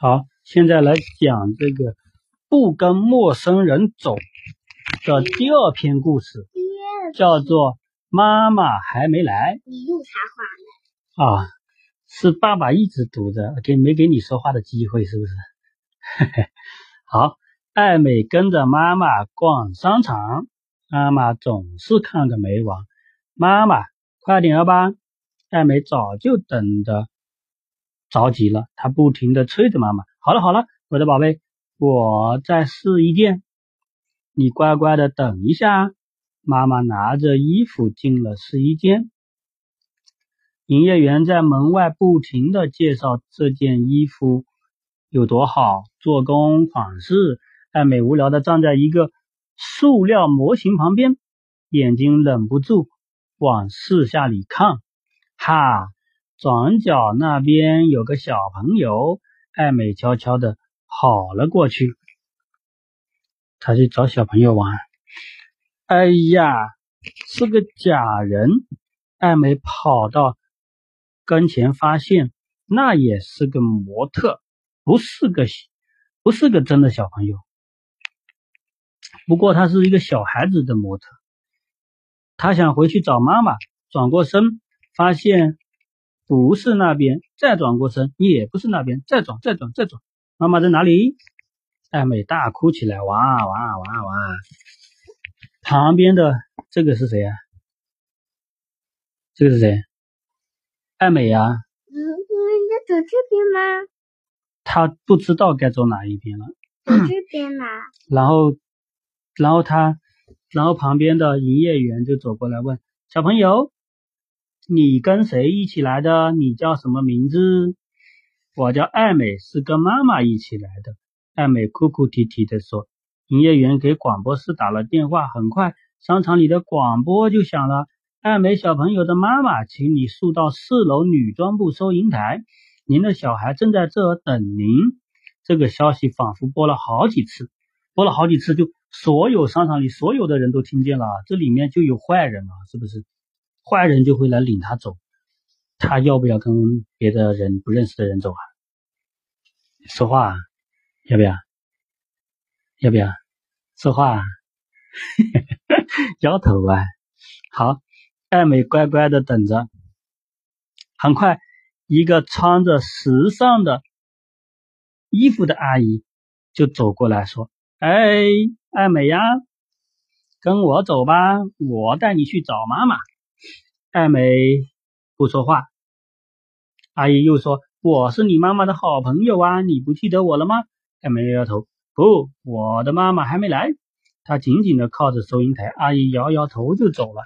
好，现在来讲这个不跟陌生人走的第二篇故事，叫做《妈妈还没来》你又插啊，是爸爸一直读着，给没给你说话的机会，是不是？好，艾美跟着妈妈逛商场，妈妈总是看个没完。妈妈，快点吧！艾美早就等着。着急了，他不停的催着妈妈：“好了好了，我的宝贝，我再试一件，你乖乖的等一下。”妈妈拿着衣服进了试衣间，营业员在门外不停的介绍这件衣服有多好，做工款式。艾美无聊的站在一个塑料模型旁边，眼睛忍不住往四下里看，哈。转角那边有个小朋友，艾美悄悄的跑了过去。他去找小朋友玩。哎呀，是个假人！艾美跑到跟前，发现那也是个模特，不是个不是个真的小朋友。不过他是一个小孩子的模特。他想回去找妈妈，转过身，发现。不是那边，再转过身，也不是那边，再转，再转，再转。妈妈在哪里？艾美大哭起来，哇哇哇哇！旁边的这个是谁呀？这个是谁？艾美呀。嗯，你在走这边吗？他不知道该走哪一边了。走这边啦。然后，然后他，然后旁边的营业员就走过来问小朋友。你跟谁一起来的？你叫什么名字？我叫艾美，是跟妈妈一起来的。艾美哭哭啼啼的说。营业员给广播室打了电话，很快商场里的广播就响了。艾美小朋友的妈妈，请你速到四楼女装部收银台，您的小孩正在这等您。这个消息仿佛播了好几次，播了好几次，就所有商场里所有的人都听见了。这里面就有坏人了，是不是？坏人就会来领他走，他要不要跟别的人不认识的人走啊？说话要不要？要不要说话？摇头啊！好，艾美乖乖的等着。很快，一个穿着时尚的衣服的阿姨就走过来说：“哎，艾美呀，跟我走吧，我带你去找妈妈。”艾美不说话，阿姨又说：“我是你妈妈的好朋友啊，你不记得我了吗？”艾美摇摇头：“不，我的妈妈还没来。”她紧紧的靠着收银台，阿姨摇摇头就走了。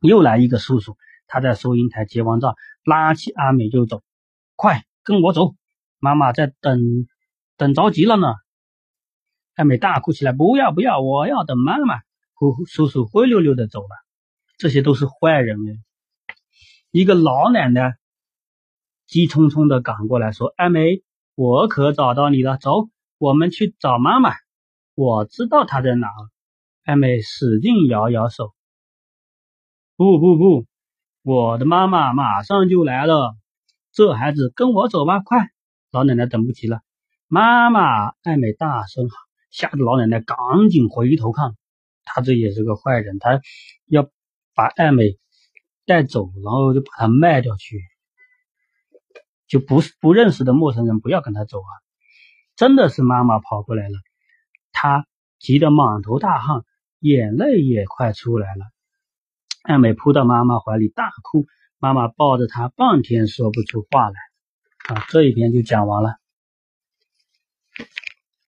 又来一个叔叔，他在收银台结完账，拉起阿美就走：“快跟我走，妈妈在等，等着急了呢。”艾美大哭起来：“不要不要，我要等妈妈！”呼，叔叔灰溜溜的走了。这些都是坏人哎！一个老奶奶急匆匆的赶过来，说：“艾美，我可找到你了，走，我们去找妈妈。我知道她在哪。”艾美使劲摇摇手：“不不不，我的妈妈马上就来了。这孩子跟我走吧，快！”老奶奶等不及了，“妈妈！”艾美大声喊，吓得老奶奶赶紧回头看。她这也是个坏人，她要。把艾美带走，然后就把它卖掉去，就不是不认识的陌生人，不要跟他走啊！真的是妈妈跑过来了，她急得满头大汗，眼泪也快出来了。艾美扑到妈妈怀里大哭，妈妈抱着她半天说不出话来。啊，这一篇就讲完了。